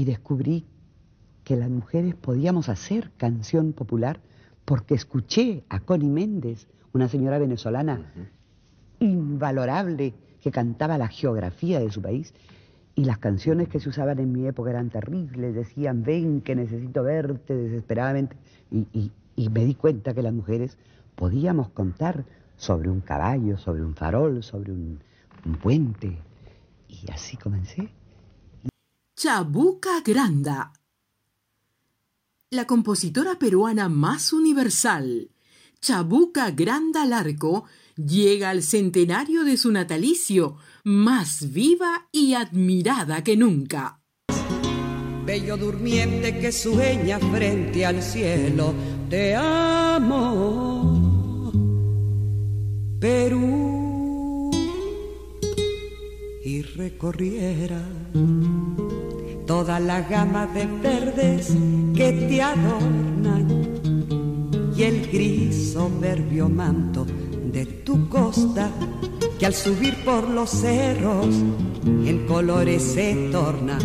Y descubrí que las mujeres podíamos hacer canción popular porque escuché a Connie Méndez, una señora venezolana invalorable que cantaba la geografía de su país y las canciones que se usaban en mi época eran terribles, decían, ven que necesito verte desesperadamente. Y, me di cuenta que las mujeres podíamos contar sobre un caballo, sobre un farol, sobre un, un puente. Y así comencé. Chabuca Granda. La compositora peruana más universal, Chabuca Granda Larco, llega al centenario de su natalicio, más viva y admirada que nunca. Bello durmiente que sueña frente al cielo, te amo, Perú, y recorriera toda la gama de verdes que te adornan y el gris soberbio manto de tu costa que al subir por los cerros en colores se torna.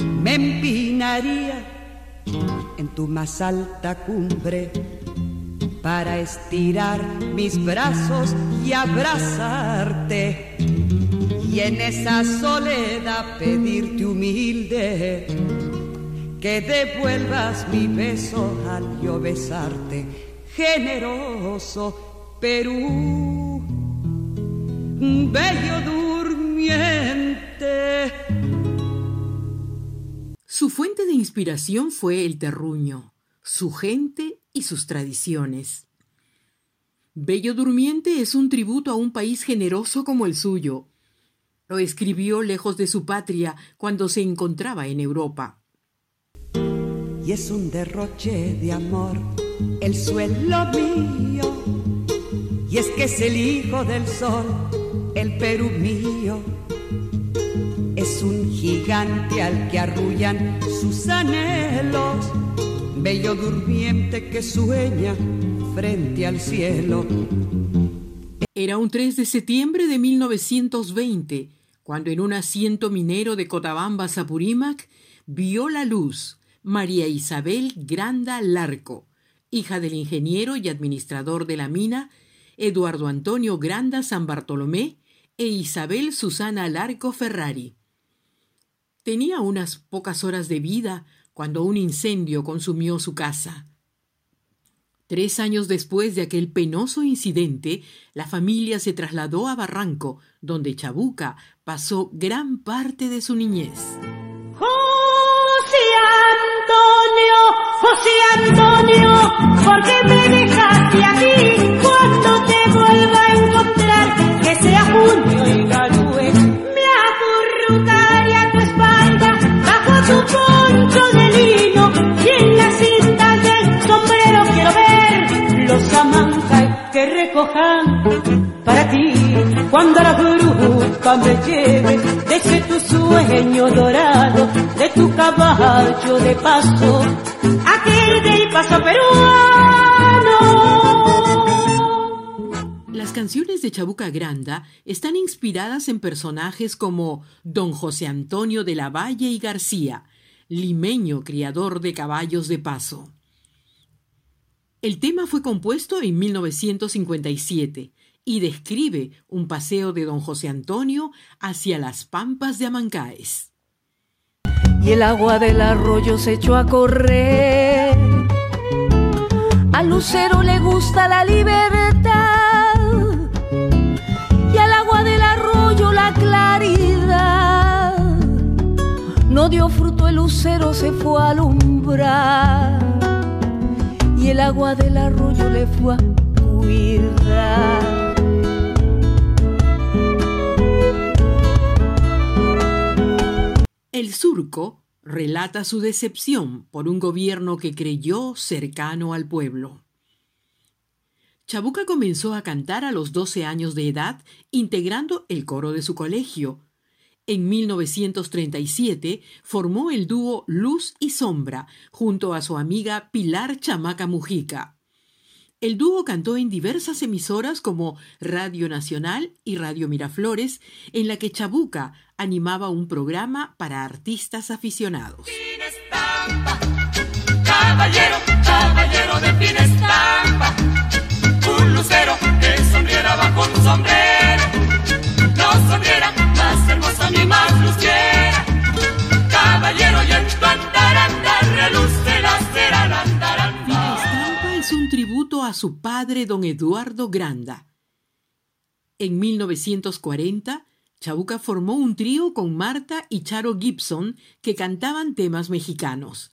Me empinaría en tu más alta cumbre para estirar mis brazos y abrazarte y en esa soledad pedirte humilde que devuelvas mi beso al yo besarte generoso Perú, bello durmiente. Su fuente de inspiración fue el terruño, su gente y sus tradiciones. Bello Durmiente es un tributo a un país generoso como el suyo. Lo escribió lejos de su patria cuando se encontraba en Europa. Y es un derroche de amor el suelo mío y es que es el hijo del sol, el Perú mío. Es un gigante al que arrullan sus anhelos, bello durmiente que sueña frente al cielo. Era un 3 de septiembre de 1920, cuando en un asiento minero de Cotabamba, Zapurímac, vio la luz María Isabel Granda Larco, hija del ingeniero y administrador de la mina Eduardo Antonio Granda San Bartolomé e Isabel Susana Larco Ferrari. Tenía unas pocas horas de vida cuando un incendio consumió su casa. Tres años después de aquel penoso incidente, la familia se trasladó a Barranco, donde Chabuca pasó gran parte de su niñez. José Antonio, José Antonio, ¿por qué me dejaste aquí cuando vuelva a encontrar, que sea junio para ti cuando la lleve tu sueño dorado de tu caballo de del paso peruano las canciones de Chabuca Granda están inspiradas en personajes como don José Antonio de la Valle y García, limeño criador de caballos de paso. El tema fue compuesto en 1957 y describe un paseo de don José Antonio hacia las pampas de Amancaes. Y el agua del arroyo se echó a correr. Al lucero le gusta la libertad claridad. No dio fruto el lucero, se fue a alumbrar. El agua del arroyo le fue a. El surco relata su decepción por un gobierno que creyó cercano al pueblo. Chabuca comenzó a cantar a los 12 años de edad, integrando el coro de su colegio. En 1937 formó el dúo Luz y Sombra junto a su amiga Pilar Chamaca Mujica. El dúo cantó en diversas emisoras como Radio Nacional y Radio Miraflores, en la que Chabuca animaba un programa para artistas aficionados. caballero, caballero de fin estampa, un lucero que sonriera bajo un sombrero, sonriera más hermosa ni más luciera, caballero y en tu reluce la cera es un tributo a su padre don Eduardo Granda. En 1940, Chabuca formó un trío con Marta y Charo Gibson que cantaban temas mexicanos.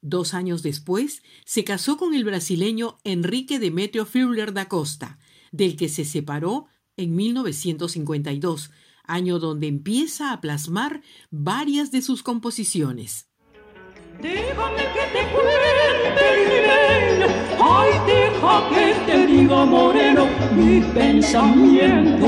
Dos años después, se casó con el brasileño Enrique Demetrio Führer da Costa, del que se separó en 1952, año donde empieza a plasmar varias de sus composiciones. Déjame que te cuente, ay, deja que te diga, moreno, mi pensamiento.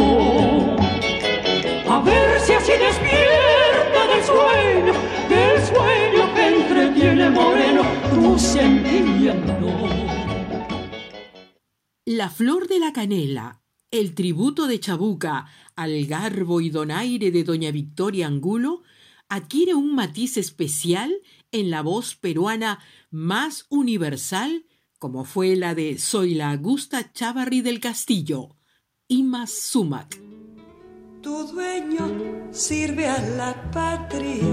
A ver si así despierta del sueño, del sueño que entretiene, moreno, tu sentimiento. La flor de la canela, el tributo de Chabuca al garbo y donaire de doña Victoria Angulo, adquiere un matiz especial en la voz peruana más universal como fue la de Soy la Augusta Chavarri del Castillo, Imas Sumac. Tu dueño sirve a la patria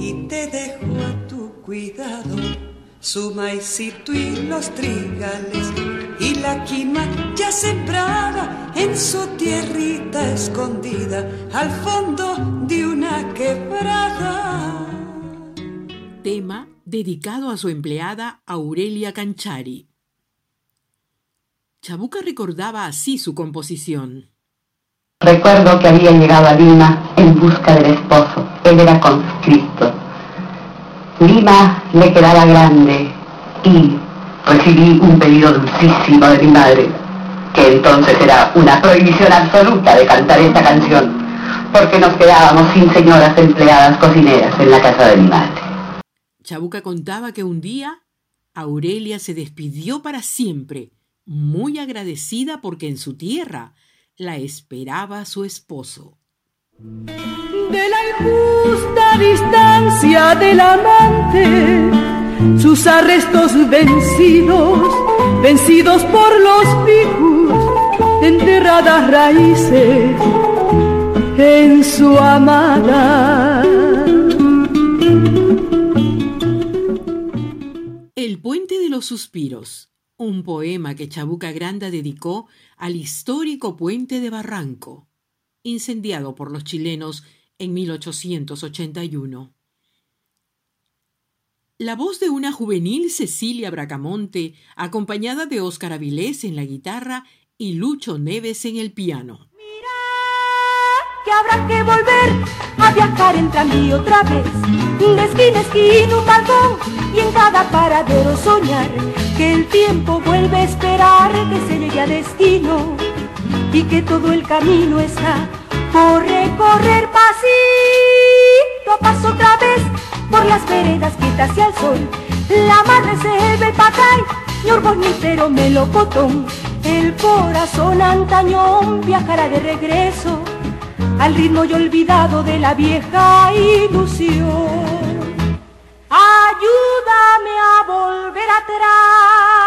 y te dejo a tu cuidado su maicito y los trigales y la quima ya sembrada en su tierrita escondida al fondo de una quebrada. Tema dedicado a su empleada Aurelia Canchari. Chabuca recordaba así su composición. Recuerdo que había llegado a Lima en busca del esposo. Él era conscripto Lima me quedaba grande y recibí un pedido dulcísimo de mi madre, que entonces era una prohibición absoluta de cantar esta canción, porque nos quedábamos sin señoras empleadas cocineras en la casa de mi madre. Chabuca contaba que un día Aurelia se despidió para siempre, muy agradecida porque en su tierra la esperaba su esposo de la injusta distancia del amante, sus arrestos vencidos, vencidos por los picos, enterradas raíces en su amada. El puente de los suspiros, un poema que Chabuca Granda dedicó al histórico puente de Barranco incendiado por los chilenos en 1881. La voz de una juvenil Cecilia Bracamonte, acompañada de Óscar Avilés en la guitarra y Lucho Neves en el piano. Mira que habrá que volver a viajar entre mí otra vez, de esquina esquina un balcón y en cada paradero soñar que el tiempo vuelve a esperar que se llegue a destino y que todo el camino está por recorrer pasito paso otra vez por las veredas quietas hacia el sol. La madre se patay, ni pero melocotón. El corazón antañón viajará de regreso al ritmo y olvidado de la vieja ilusión. Ayúdame a volver atrás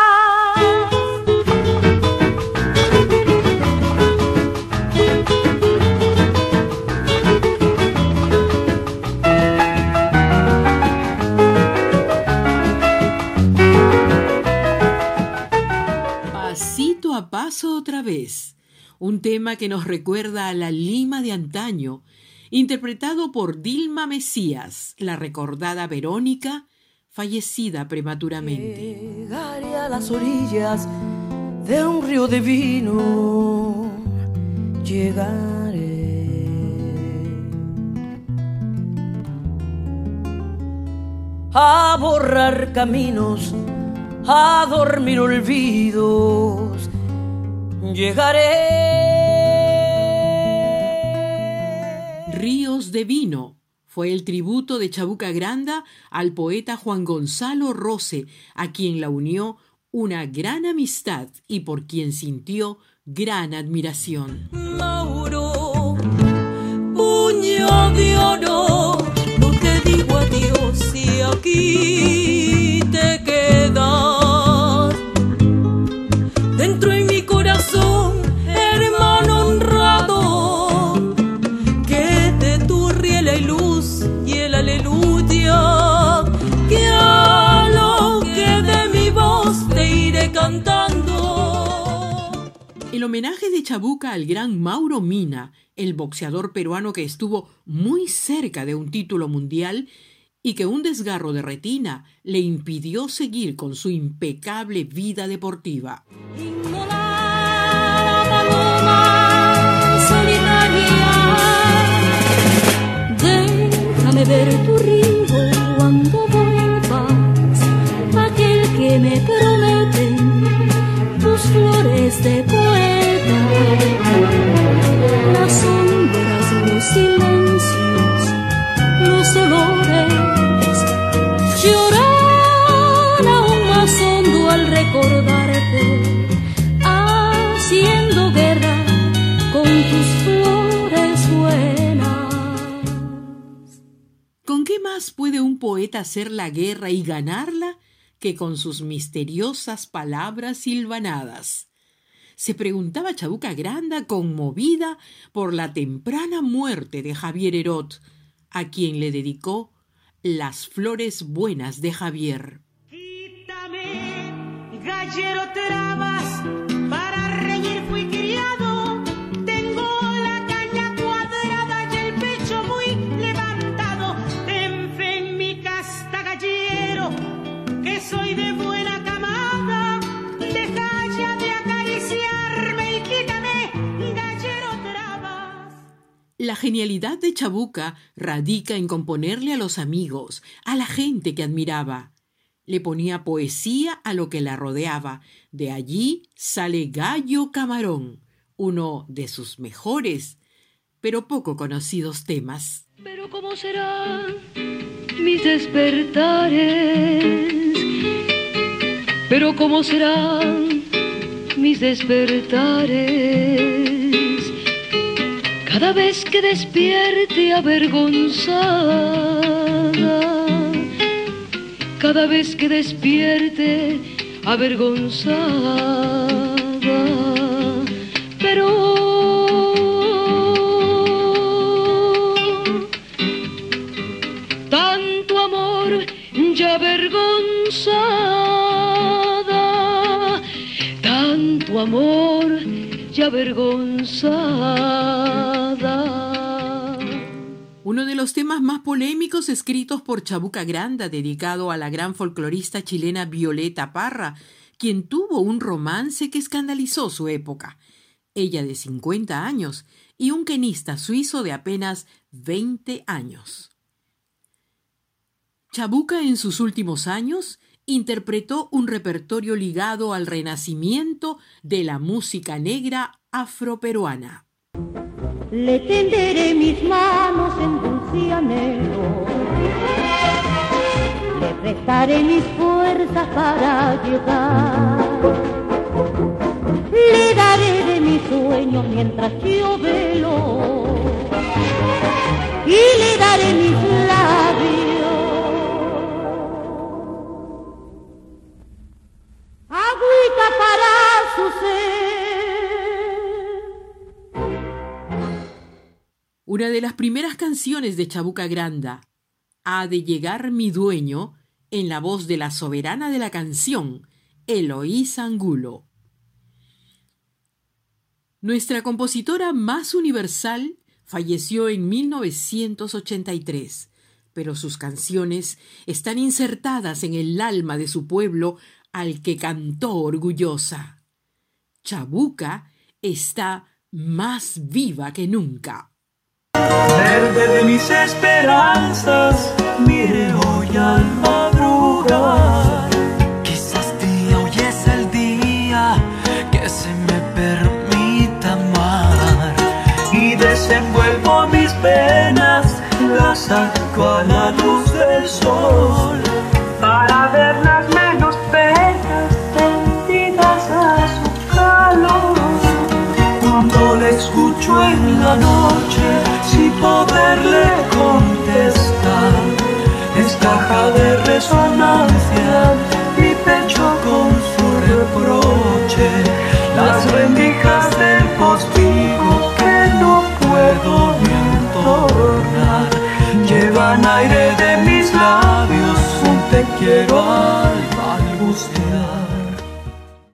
paso otra vez, un tema que nos recuerda a la Lima de antaño, interpretado por Dilma Mesías, la recordada Verónica, fallecida prematuramente. Llegaré a las orillas de un río de vino, llegaré. A borrar caminos, a dormir olvidos llegaré. Ríos de Vino Fue el tributo de Chabuca Granda al poeta Juan Gonzalo Rose, a quien la unió una gran amistad y por quien sintió gran admiración. Mauro, puño de oro, no te digo adiós si aquí te quedas. Homenaje de Chabuca al gran Mauro Mina, el boxeador peruano que estuvo muy cerca de un título mundial y que un desgarro de retina le impidió seguir con su impecable vida deportiva. Recordarte haciendo guerra con tus flores buenas. ¿Con qué más puede un poeta hacer la guerra y ganarla que con sus misteriosas palabras silvanadas? Se preguntaba Chabuca Granda conmovida por la temprana muerte de Javier Herot, a quien le dedicó Las flores buenas de Javier. Quítame, gallero trabas, para reñir fui criado. Tengo la caña cuadrada y el pecho muy levantado. Ten fe en mi casta gallero, que soy de buena camada. Deja ya de acariciarme y quítame, gallero trabas. La genialidad de Chabuca radica en componerle a los amigos, a la gente que admiraba. Le ponía poesía a lo que la rodeaba. De allí sale Gallo Camarón, uno de sus mejores, pero poco conocidos temas. Pero cómo serán mis despertares, pero cómo serán mis despertares. Cada vez que despierte avergonzada, cada vez que despierte avergonzada, pero tanto amor ya avergonzada, tanto amor ya avergonzada. Uno de los temas más polémicos escritos por Chabuca Granda, dedicado a la gran folclorista chilena Violeta Parra, quien tuvo un romance que escandalizó su época. Ella de 50 años y un quenista suizo de apenas 20 años. Chabuca en sus últimos años interpretó un repertorio ligado al renacimiento de la música negra afroperuana. Le tenderé mis manos en dulce anhelo. Le prestaré mis fuerzas para llegar. Le daré de mis sueños mientras yo velo. Y le daré mis Una de las primeras canciones de Chabuca Granda, Ha de llegar mi dueño, en la voz de la soberana de la canción, Eloísa Angulo. Nuestra compositora más universal falleció en 1983, pero sus canciones están insertadas en el alma de su pueblo al que cantó orgullosa. Chabuca está más viva que nunca. Verde de mis esperanzas, mire hoy al madrugar. Quizás día hoy es el día que se me permita amar. Y desenvuelvo mis penas, las saco a la luz del sol para verlas menos bellas sentidas a su calor. Cuando le escucho en la noche sin poderle contestar, es caja de resonancia mi pecho con su reproche, las rendijas del postigo que no puedo ni entornar, llevan aire de mis labios, un te quiero al.